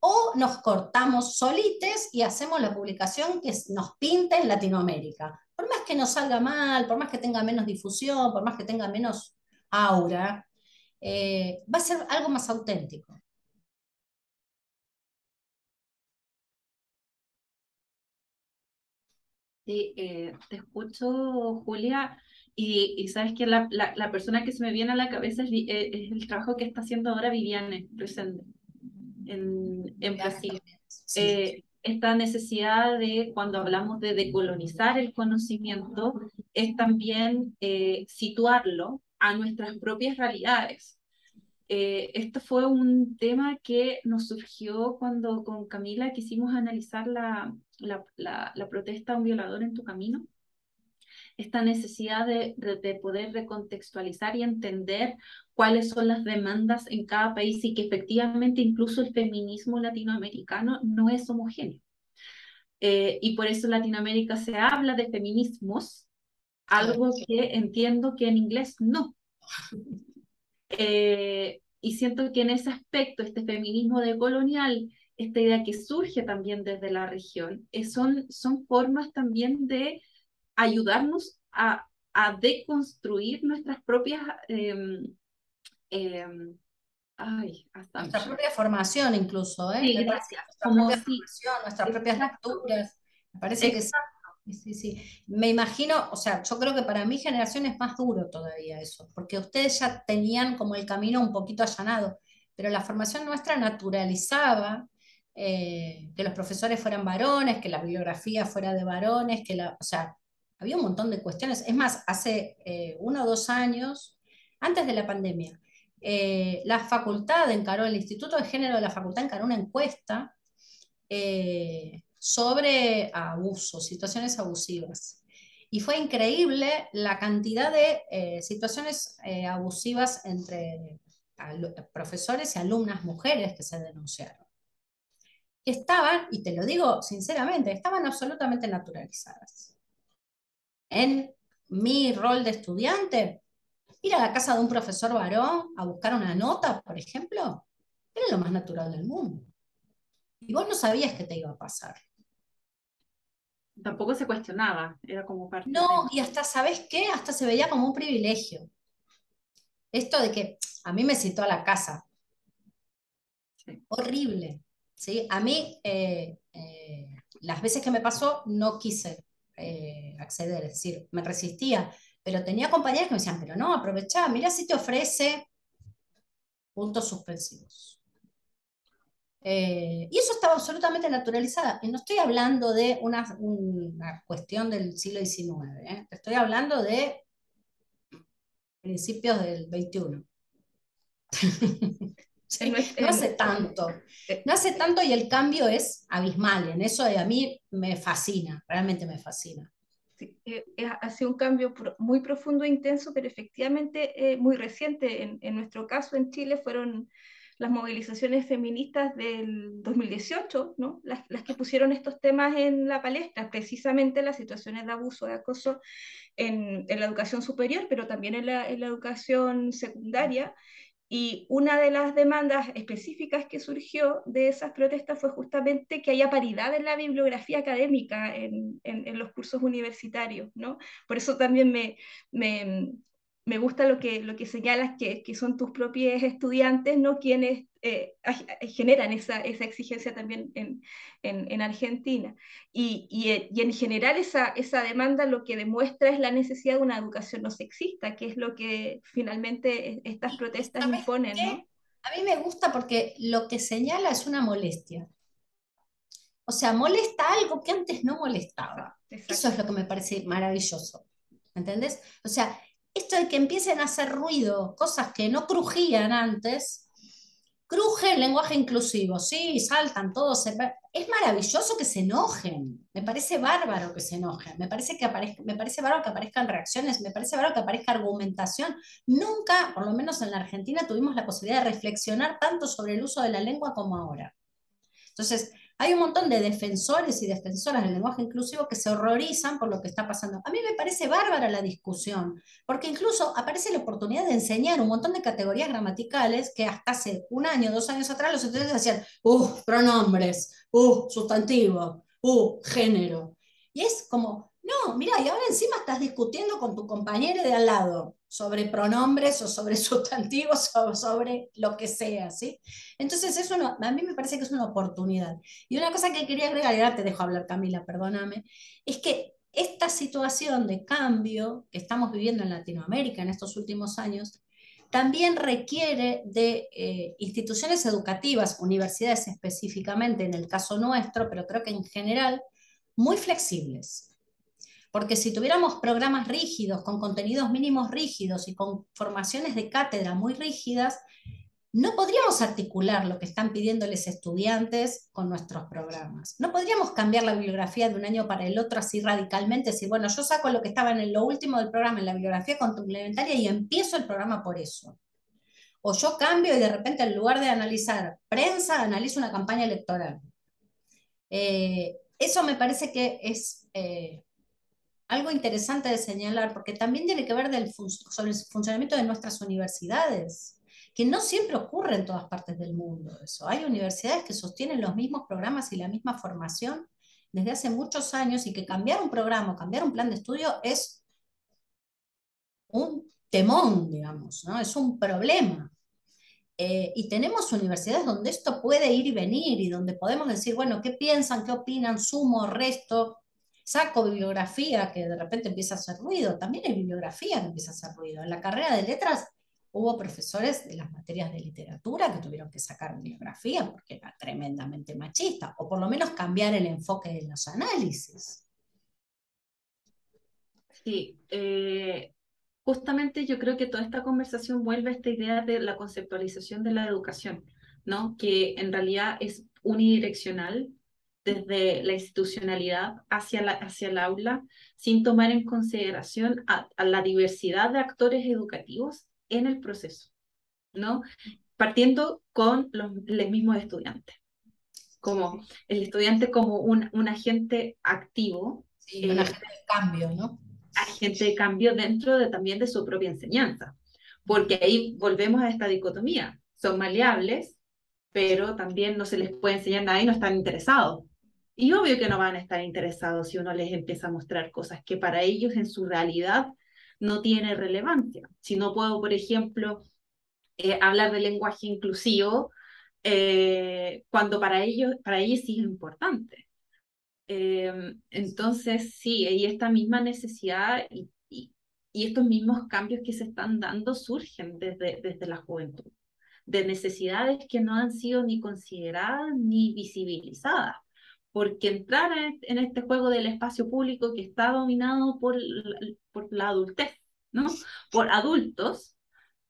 o nos cortamos solites y hacemos la publicación que nos pinte en Latinoamérica. Por más que nos salga mal, por más que tenga menos difusión, por más que tenga menos aura, eh, va a ser algo más auténtico. Sí, eh, te escucho, Julia, y, sabes que la, persona que se me viene a la cabeza es, eh, el trabajo que está haciendo ahora Viviane presente en, en Brasil. Eh, esta necesidad de, cuando hablamos de decolonizar el conocimiento, es también eh, situarlo a nuestras propias realidades. Eh, esto fue un tema que nos surgió cuando con Camila quisimos analizar la, la, la, la protesta a un violador en tu camino esta necesidad de, de, poder recontextualizar y entender cuáles son las demandas en cada país y que efectivamente incluso el feminismo latinoamericano no es homogéneo. Eh, y por eso en Latinoamérica se habla de feminismos, algo que entiendo que en inglés no. Eh, y siento que en ese aspecto, este feminismo decolonial, esta idea que surge también desde la región, eh, son, son formas también de ayudarnos a, a deconstruir nuestras propias... Eh, ay, hasta nuestra propia formación incluso, ¿eh? Sí, gracias. Como propia formación, nuestras propias lecturas. Me parece que sí, sí. Me imagino, o sea, yo creo que para mi generación es más duro todavía eso, porque ustedes ya tenían como el camino un poquito allanado, pero la formación nuestra naturalizaba eh, que los profesores fueran varones, que la bibliografía fuera de varones, que la, o sea, había un montón de cuestiones. Es más, hace eh, uno o dos años, antes de la pandemia, eh, la facultad encaró, el Instituto de Género de la facultad encaró una encuesta sobre abusos, situaciones abusivas. Y fue increíble la cantidad de situaciones abusivas entre profesores y alumnas mujeres que se denunciaron. Estaban, y te lo digo sinceramente, estaban absolutamente naturalizadas en mi rol de estudiante, ir a la casa de un profesor varón a buscar una nota, por ejemplo, era lo más natural del mundo. Y vos no sabías qué te iba a pasar. Tampoco se cuestionaba, era como parte. No, y hasta, ¿sabes qué? Hasta se veía como un privilegio. Esto de que a mí me citó a la casa. Horrible. ¿sí? A mí, eh, eh, las veces que me pasó, no quise eh, acceder, es decir, me resistía, pero tenía compañeras que me decían, pero no, aprovechá, mira si te ofrece puntos suspensivos. Eh, y eso estaba absolutamente naturalizada. Y no estoy hablando de una, cuestión del siglo XIX, ¿eh? estoy hablando de principios del XXI. (laughs) no hace tanto, eh, no hace tanto y el cambio es abismal, en eso a mí me fascina, realmente me fascina. Sí, eh, ha sido un cambio muy profundo e intenso, pero efectivamente eh, muy reciente. En, en, nuestro caso en Chile fueron las movilizaciones feministas del 2018, ¿no? las, las, que pusieron estos temas en la palestra, precisamente las situaciones de abuso, de acoso en, en la educación superior, pero también en la, en la educación secundaria. Y una de las demandas específicas que surgió de esas protestas fue justamente que haya paridad en la bibliografía académica en, en, los cursos universitarios, ¿no? Por eso también me, me, me gusta lo que, lo que señalas, que, que son tus propios estudiantes, ¿no? Quienes eh, generan esa, esa, exigencia también en, en, en Argentina. Y, y, eh, y, en general esa, esa demanda lo que demuestra es la necesidad de una educación no sexista, que es lo que finalmente estas protestas imponen. ¿no? A mí me gusta porque lo que señala es una molestia. O sea, molesta algo que antes no molestaba. Eso es lo que me parece maravilloso. ¿Entendés? O sea, esto de que empiecen a hacer ruido, cosas que no crujían antes, Cruje el lenguaje inclusivo, sí, saltan todos. Es maravilloso que se enojen, me parece bárbaro que se enojen, me parece, que me parece bárbaro que aparezcan reacciones, me parece bárbaro que aparezca argumentación. Nunca, por lo menos en la Argentina, tuvimos la posibilidad de reflexionar tanto sobre el uso de la lengua como ahora. Entonces, hay un montón de defensores y defensoras del lenguaje inclusivo que se horrorizan por lo que está pasando. A mí me parece bárbara la discusión, porque incluso aparece la oportunidad de enseñar un montón de categorías gramaticales que hasta hace un año, dos años atrás los estudiantes decían, uh, pronombres, uh, sustantivo, uh, género. Y es como, no, mira, y ahora encima estás discutiendo con tu compañero de al lado sobre pronombres o sobre (laughs) sustantivos o sobre lo que sea, ¿sí? Entonces, eso a mí me parece que es una oportunidad. Y una cosa que quería agregar, y ahora te dejo hablar, Camila, perdóname, es que esta situación de cambio que estamos viviendo en Latinoamérica en estos últimos años, también requiere de eh, instituciones educativas, universidades específicamente en el caso nuestro, pero creo que en general, muy flexibles porque si tuviéramos programas rígidos, con contenidos mínimos rígidos y con formaciones de cátedra muy rígidas, no podríamos articular lo que están pidiéndoles estudiantes con nuestros programas. No podríamos cambiar la bibliografía de un año para el otro así radicalmente, decir, bueno, yo saco lo que estaba en lo último del programa en la bibliografía complementaria y empiezo el programa por eso. O yo cambio y de repente en lugar de analizar prensa, analizo una campaña electoral. Eh, eso me parece que es eh, algo interesante de señalar, porque también tiene que ver sobre el funcionamiento de nuestras universidades, que no siempre ocurre en todas partes del mundo. Eso. Hay universidades que sostienen los mismos programas y la misma formación desde hace muchos años y que cambiar un programa, cambiar un plan de estudio es un temón, digamos, ¿no? es un problema. Eh, y tenemos universidades donde esto puede ir y venir y donde podemos decir, bueno, ¿qué piensan? ¿Qué opinan? ¿Sumo? ¿Resto? Saco bibliografía que de repente empieza a hacer ruido, también hay bibliografía que empieza a hacer ruido. En la carrera de letras hubo profesores de las materias de literatura que tuvieron que sacar bibliografía porque era tremendamente machista, o por lo menos cambiar el enfoque de los análisis. Sí, eh, justamente yo creo que toda esta conversación vuelve a esta idea de la conceptualización de la educación, ¿no? que en realidad es unidireccional desde la institucionalidad hacia, la, hacia el aula, sin tomar en consideración a, la diversidad de actores educativos en el proceso, ¿no? Partiendo con los, mismos estudiantes, como el estudiante como un, un agente activo. Sí, un eh, agente de cambio, ¿no? Agente de cambio dentro de, también de su propia enseñanza, porque ahí volvemos a esta dicotomía, son maleables, pero también no se les puede enseñar nada y no están interesados. Y obvio que no van a estar interesados si uno les empieza a mostrar cosas que para ellos en su realidad no tiene relevancia. Si no puedo, por ejemplo, eh, hablar de lenguaje inclusivo, eh, cuando para ellos, para ellos sí es importante. Em, entonces, sí, y esta misma necesidad y, y, estos mismos cambios que se están dando surgen desde, desde la juventud, de necesidades que no han sido ni consideradas ni visibilizadas porque entrar en este juego del espacio público que está dominado por, por la adultez, ¿no? Por adultos,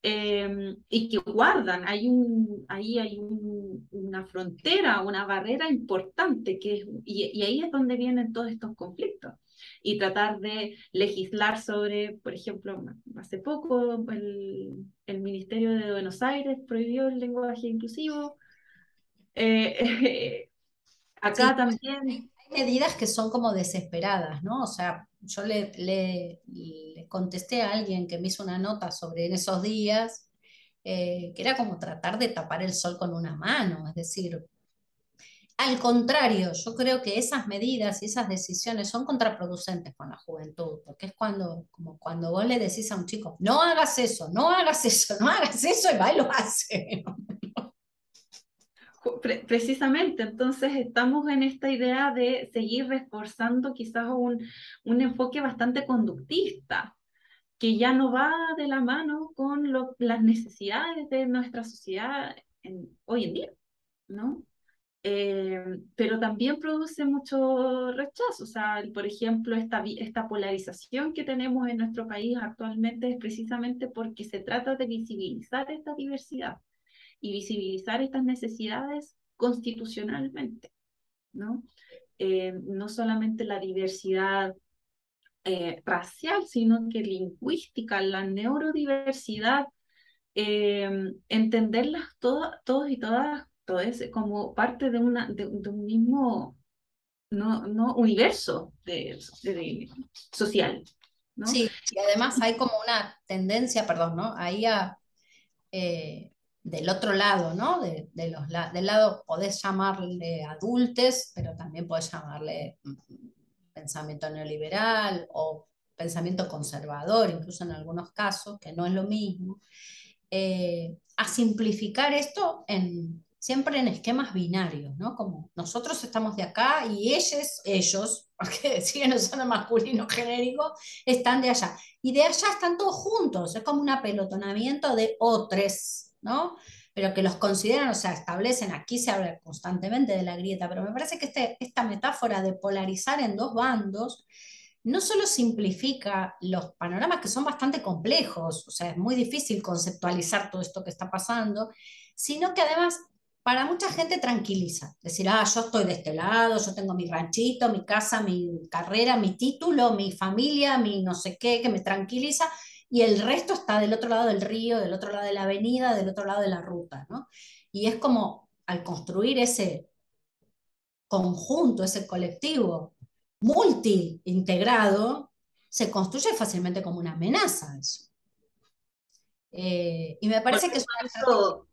em, y que guardan, hay un, ahí hay una frontera, una barrera importante, que y, ahí es donde vienen todos estos conflictos. Y tratar de legislar sobre, por ejemplo, hace poco el, el Ministerio de Buenos Aires prohibió el lenguaje inclusivo. Eh, (laughs) Acá también. Hay medidas que son como desesperadas, ¿no? O sea, yo le, le, contesté a alguien que me hizo una nota sobre en esos días, eh, que era como tratar de tapar el sol con una mano, es decir, al contrario, yo creo que esas medidas y esas decisiones son contraproducentes con la juventud, porque es cuando, como cuando vos le decís a un chico, no hagas eso, no hagas eso, no hagas eso, y va y lo hace. Precisamente, entonces estamos en esta idea de seguir reforzando quizás un, un enfoque bastante conductista, que ya no va de la mano con las necesidades de nuestra sociedad hoy en día, ¿no? Eh, pero también produce mucho rechazo. O sea, por ejemplo, esta, esta polarización que tenemos en nuestro país actualmente es precisamente porque se trata de visibilizar esta diversidad y visibilizar estas necesidades constitucionalmente, ¿no? Eh, no solamente la diversidad eh, racial, sino que lingüística, la neurodiversidad, eh, entenderlas todos y todas, todos como parte de, una, de, un mismo no, no universo de, social. Sí, y además hay como una tendencia, perdón, ¿no? Ahí a, del otro lado, ¿no? De, los, del lado podés llamarle adultes, pero también podés llamarle mm, pensamiento neoliberal o pensamiento conservador, incluso en algunos casos, que no es lo mismo, eh, a simplificar esto en, siempre en esquemas binarios, ¿no? Como nosotros estamos de acá y ellos, ellos, (laughs) porque siguen usando masculino genérico, están de allá. Y de allá están todos juntos, es como un apelotonamiento de otros, ¿no? Pero que los consideran, o sea, establecen, aquí se habla constantemente de la grieta, pero me parece que este, esta metáfora de polarizar en dos bandos no solo simplifica los panoramas que son bastante complejos, o sea, es muy difícil conceptualizar todo esto que está pasando, sino que además para mucha gente tranquiliza. Decir, ah, yo estoy de este lado, yo tengo mi ranchito, mi casa, mi carrera, mi título, mi familia, mi no sé qué, que me tranquiliza y el resto está del otro lado del río, del otro lado de la avenida, del otro lado de la ruta, ¿no? Y es como al construir ese conjunto, ese colectivo multi-integrado, se construye fácilmente como una amenaza eso. Eh, y me parece que es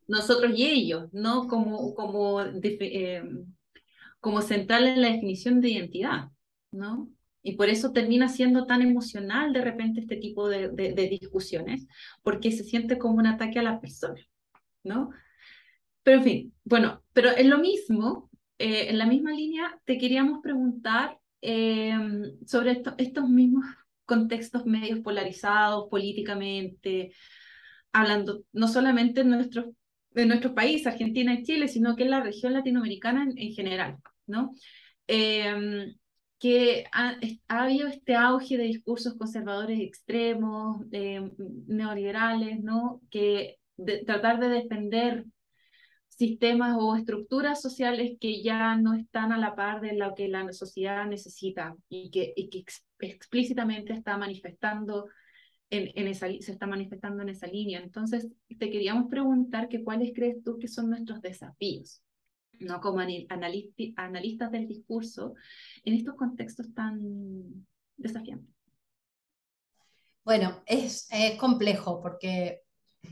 nosotros y ellos, ¿no? Como, como, eh, como central en la definición de identidad, ¿no? Y por eso termina siendo tan emocional de repente este tipo de, discusiones, porque se siente como un ataque a la persona, ¿no? Pero en fin, bueno, pero en lo mismo, eh, en la misma línea, te queríamos preguntar eh, sobre estos mismos contextos medios polarizados políticamente, hablando no solamente en nuestro, en nuestro país, Argentina y Chile, sino que en la región latinoamericana en, general, ¿no? Eh, que ha, habido este auge de discursos conservadores extremos, neoliberales, ¿no? Que tratar de defender sistemas o estructuras sociales que ya no están a la par de lo que la sociedad necesita y que, que explícitamente está manifestando en, en, esa, se está manifestando en esa línea. Entonces, te queríamos preguntar que cuáles crees tú que son nuestros desafíos ¿no? como analistas del discurso en estos contextos tan desafiantes? Bueno, es, complejo porque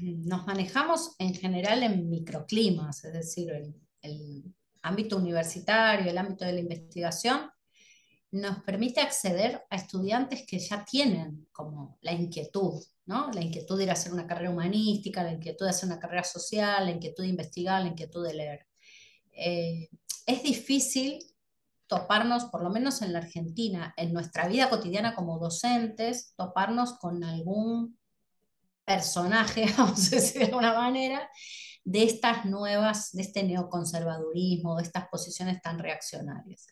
nos manejamos en general en microclimas, es decir, el, el ámbito universitario, el ámbito de la investigación, nos permite acceder a estudiantes que ya tienen como la inquietud, ¿no? La inquietud de ir a hacer una carrera humanística, la inquietud de hacer una carrera social, la inquietud de investigar, la inquietud de leer. Eh, es difícil toparnos, por lo menos en la Argentina, en nuestra vida cotidiana como docentes, toparnos con algún personaje, (laughs) vamos a decir de alguna manera, de estas nuevas, de este neoconservadurismo, de estas posiciones tan reaccionarias.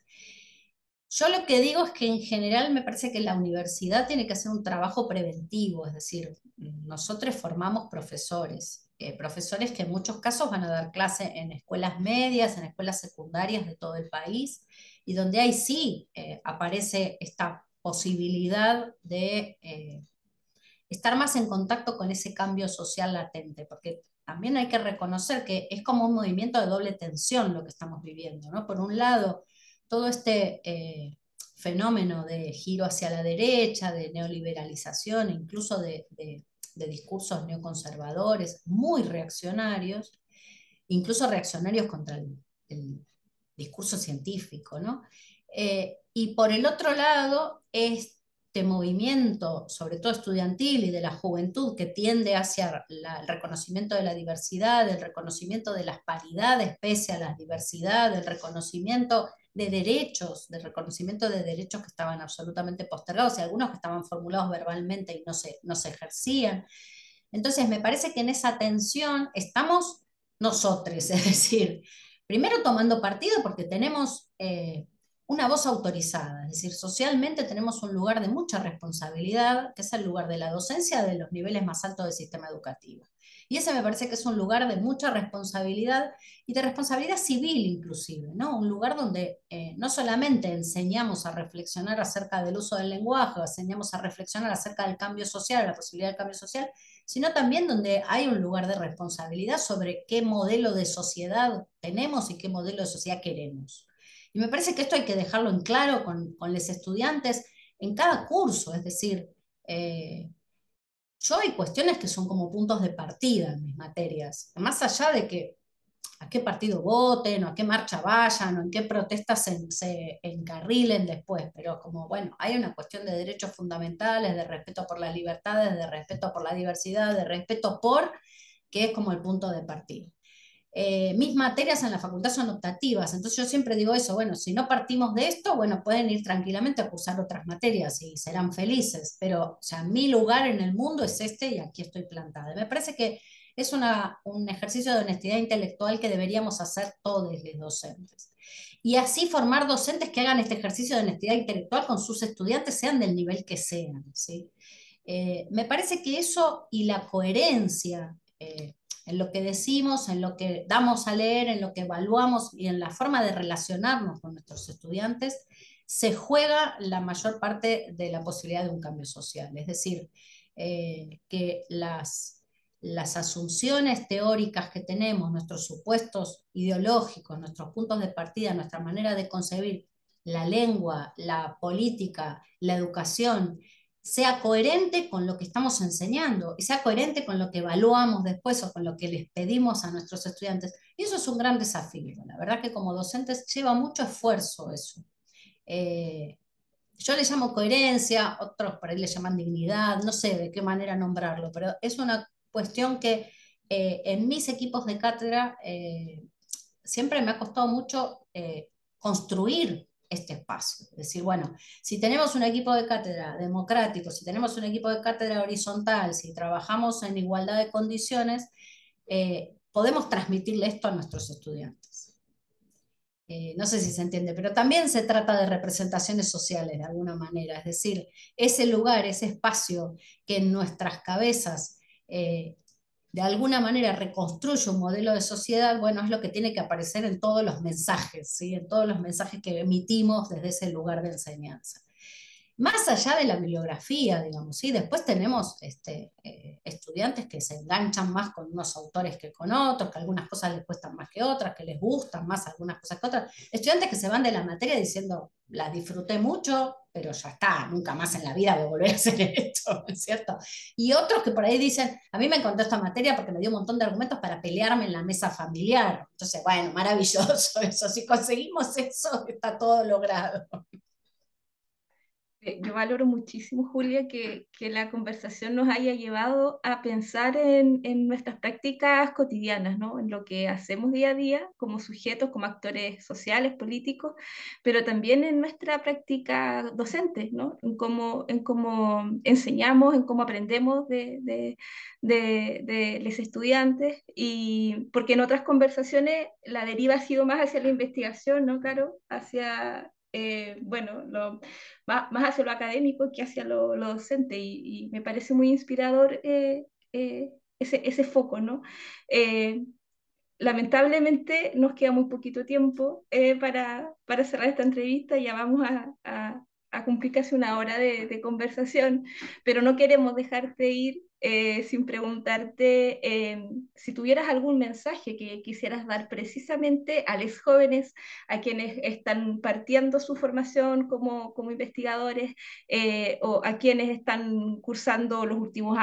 Yo lo que digo es que en general me parece que la universidad tiene que hacer un trabajo preventivo, es decir, nosotros formamos profesores, eh, profesores que en muchos casos van a dar clase en escuelas medias, en escuelas secundarias de todo el país, y donde ahí sí eh, aparece esta posibilidad de eh, estar más en contacto con ese cambio social latente, porque también hay que reconocer que es como un movimiento de doble tensión lo que estamos viviendo, ¿no? Por un lado, todo este fenómeno de giro hacia la derecha, de neoliberalización, incluso de de discursos neoconservadores, muy reaccionarios, incluso reaccionarios contra el, discurso científico, ¿no? Eh, y por el otro lado, este movimiento, sobre todo estudiantil y de la juventud, que tiende hacia el reconocimiento de la diversidad, el reconocimiento de las paridades pese a la diversidad, el reconocimiento de derechos, de reconocimiento de derechos que estaban absolutamente postergados y algunos que estaban formulados verbalmente y no se, no se ejercían. Entonces, me parece que en esa tensión estamos nosotros, (laughs) es decir, primero tomando partido porque tenemos eh, una voz autorizada, es decir, socialmente tenemos un lugar de mucha responsabilidad, que es el lugar de la docencia de los niveles más altos del sistema educativo. Y ese me parece que es un lugar de mucha responsabilidad y de responsabilidad civil inclusive, ¿no? Un lugar donde eh, no solamente enseñamos a reflexionar acerca del uso del lenguaje, enseñamos a reflexionar acerca del cambio social, la posibilidad del cambio social, sino también donde hay un lugar de responsabilidad sobre qué modelo de sociedad tenemos y qué modelo de sociedad queremos. Y me parece que esto hay que dejarlo en claro con, los estudiantes en cada curso, es decir, eh, yo hay cuestiones que son como puntos de partida en mis materias, más allá de que a qué partido voten o a qué marcha vayan o en qué protestas se, encarrilen después, pero como, bueno, hay una cuestión de derechos fundamentales, de respeto por las libertades, de respeto por la diversidad, de respeto por, que es como el punto de partida. Eh, mis materias en la facultad son optativas, entonces yo siempre digo eso, bueno, si no partimos de esto, bueno, pueden ir tranquilamente a cursar otras materias y serán felices, pero, o sea, mi lugar en el mundo es este y aquí estoy plantada. Me parece que es una, un ejercicio de honestidad intelectual que deberíamos hacer todos los docentes. Y así formar docentes que hagan este ejercicio de honestidad intelectual con sus estudiantes, sean del nivel que sean. ¿sí? Eh, me parece que eso y la coherencia eh, en lo que decimos, en lo que damos a leer, en lo que evaluamos y en la forma de relacionarnos con nuestros estudiantes, se juega la mayor parte de la posibilidad de un cambio social. Es decir, eh, que las, las asunciones teóricas que tenemos, nuestros supuestos ideológicos, nuestros puntos de partida, nuestra manera de concebir la lengua, la política, la educación sea coherente con lo que estamos enseñando y sea coherente con lo que evaluamos después o con lo que les pedimos a nuestros estudiantes. Y eso es un gran desafío. La verdad que como docentes lleva mucho esfuerzo eso. Eh, yo le llamo coherencia, otros por ahí le llaman dignidad, no sé de qué manera nombrarlo, pero es una cuestión que eh, en mis equipos de cátedra eh, siempre me ha costado mucho construir este espacio. Es decir, bueno, si tenemos un equipo de cátedra democrático, si tenemos un equipo de cátedra horizontal, si trabajamos en igualdad de condiciones, eh, podemos transmitirle esto a nuestros estudiantes. Eh, no sé si se entiende, pero también se trata de representaciones sociales de alguna manera, es decir, ese lugar, ese espacio que en nuestras cabezas eh, de alguna manera reconstruye un modelo de sociedad, bueno, es lo que tiene que aparecer en todos los mensajes, ¿sí? en todos los mensajes que emitimos desde ese lugar de enseñanza más allá de la bibliografía, digamos, ¿sí? Después tenemos este, eh, estudiantes que se enganchan más con unos autores que con otros, que algunas cosas les cuestan más que otras, que les gustan más algunas cosas que otras. Estudiantes que se van de la materia diciendo, la disfruté mucho, pero ya está, nunca más en la vida voy a volver a hacer (laughs) esto, ¿es cierto? Y otros que por ahí dicen, a mí me encontró esta materia porque me dio un montón de argumentos para pelearme en la mesa familiar. Entonces, bueno, maravilloso (laughs) eso, si conseguimos eso, está todo logrado. Eh, yo valoro muchísimo, Julia, que, que, la conversación nos haya llevado a pensar en, en, nuestras prácticas cotidianas, ¿no? en lo que hacemos día a día como sujetos, como actores sociales, políticos, pero también en nuestra práctica docente, ¿no? en, cómo, en cómo enseñamos, en cómo aprendemos de, de, de, de los estudiantes, y porque en otras conversaciones la deriva ha sido más hacia la investigación, ¿no, Caro? Hacia eh, bueno, lo, más, hacia lo académico que hacia lo, docente y, me parece muy inspirador eh, eh, ese, ese, foco, ¿no? lamentablemente nos queda muy poquito tiempo para, para, cerrar esta entrevista, ya vamos a, a, a cumplir casi una hora de, de, conversación, pero no queremos dejarte ir eh, sin preguntarte eh, si tuvieras algún mensaje que quisieras dar precisamente a los jóvenes, a quienes están partiendo su formación como, como investigadores eh, o a quienes están cursando los últimos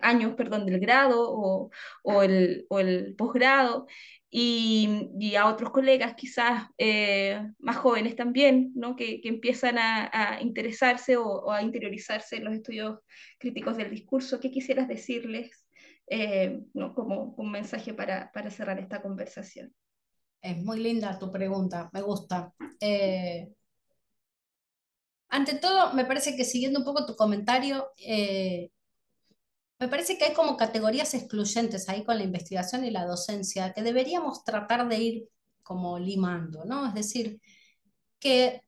años perdón, del grado o, o el, o el posgrado y, a otros colegas quizás eh, más jóvenes también, ¿no? que, que empiezan a, a interesarse o, a interiorizarse en los estudios críticos del discurso. ¿Qué quisieras decirles eh, ¿no? como un mensaje para, para, cerrar esta conversación? Es muy linda tu pregunta, me gusta. Eh, ante todo, me parece que siguiendo un poco tu comentario, me parece que hay como categorías excluyentes ahí con la investigación y la docencia que deberíamos tratar de ir como limando, ¿no? Es decir, que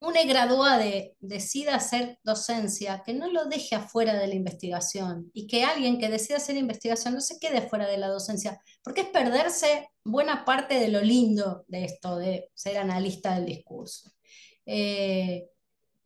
una graduada decida hacer docencia, que no lo deje afuera de la investigación y que alguien que decida hacer investigación no se quede fuera de la docencia, porque es perderse buena parte de lo lindo de esto, de ser analista del discurso. Eh,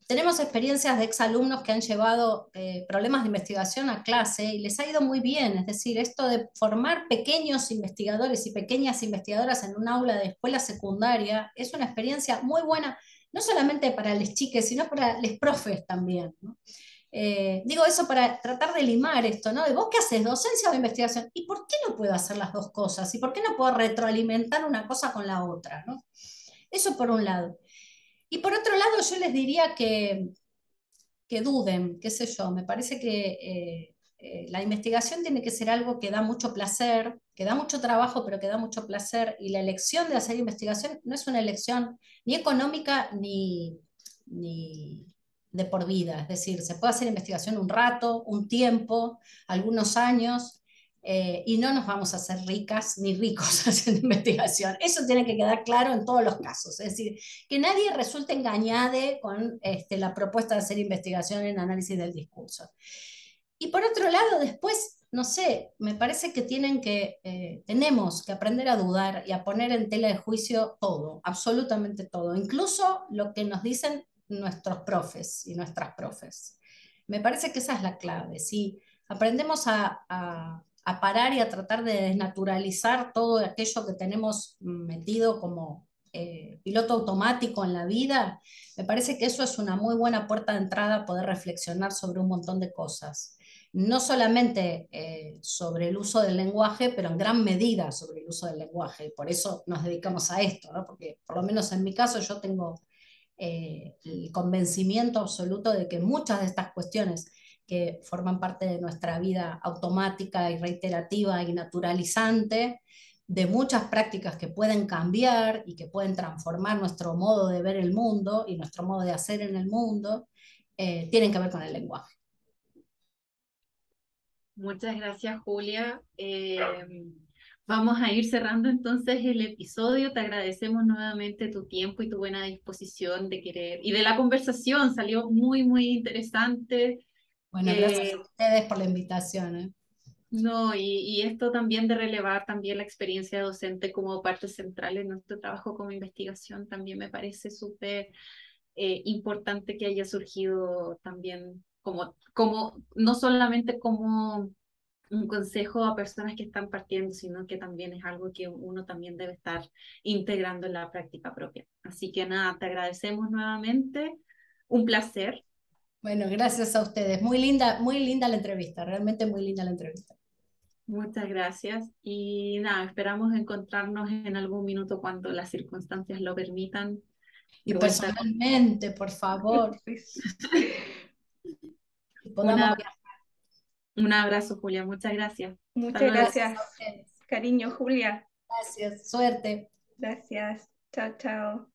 tenemos experiencias de exalumnos que han llevado eh, problemas de investigación a clase y les ha ido muy bien, es decir, esto de formar pequeños investigadores y pequeñas investigadoras en un aula de escuela secundaria es una experiencia muy buena no solamente para los chiques, sino para los profes también. Eh, digo eso para tratar de limar esto, ¿no? De vos qué haces, docencia o investigación, ¿y por qué no puedo hacer las dos cosas? ¿Y por qué no puedo retroalimentar una cosa con la otra? Eso por un lado. Y por otro lado, yo les diría que, que duden, qué sé yo, me parece que eh, eh, la investigación tiene que ser algo que da mucho placer, que da mucho trabajo, pero que da mucho placer, y la elección de hacer investigación no es una elección ni económica ni, ni de por vida, es decir, se puede hacer investigación un rato, un tiempo, algunos años, eh, y no nos vamos a hacer ricas ni ricos (laughs) haciendo investigación. Eso tiene que quedar claro en todos los casos. Es decir, que nadie resulte engañado con este, la propuesta de hacer investigación en análisis del discurso. Y por otro lado, después, no sé, me parece que tienen que, eh, tenemos que aprender a dudar y a poner en tela de juicio todo, absolutamente todo, incluso lo que nos dicen nuestros profes y nuestras profes. Me parece que esa es la clave. Si aprendemos a, a parar y a tratar de desnaturalizar todo aquello que tenemos metido como eh, piloto automático en la vida, me parece que eso es una muy buena puerta de entrada a poder reflexionar sobre un montón de cosas no solamente eh, sobre el uso del lenguaje, pero en gran medida sobre el uso del lenguaje. Por eso nos dedicamos a esto, porque por lo menos en mi caso yo tengo eh, el convencimiento absoluto de que muchas de estas cuestiones que forman parte de nuestra vida automática y reiterativa y naturalizante, de muchas prácticas que pueden cambiar y que pueden transformar nuestro modo de ver el mundo y nuestro modo de hacer en el mundo, eh, tienen que ver con el lenguaje. Muchas gracias, Julia. Eh, vamos a ir cerrando entonces el episodio. Te agradecemos nuevamente tu tiempo y tu buena disposición de querer y de la conversación. Salió muy, muy interesante. Bueno, gracias a eh, ustedes por la invitación. ¿eh? No, y, esto también de relevar también la experiencia docente como parte central en nuestro trabajo como investigación también me parece súper importante que haya surgido también como, como, no solamente como un consejo a personas que están partiendo, sino que también es algo que uno también debe estar integrando en la práctica propia. Así que nada, te agradecemos nuevamente. Un placer. Bueno, gracias a ustedes. Muy linda, muy linda la entrevista, realmente muy linda la entrevista. Muchas gracias. Y nada, esperamos encontrarnos en algún minuto cuando las circunstancias lo permitan. Y personalmente, por favor. (laughs) un abrazo, Julia. Muchas gracias. Muchas gracias. Cariño, Julia. Gracias. Suerte. Gracias. Chao, chao.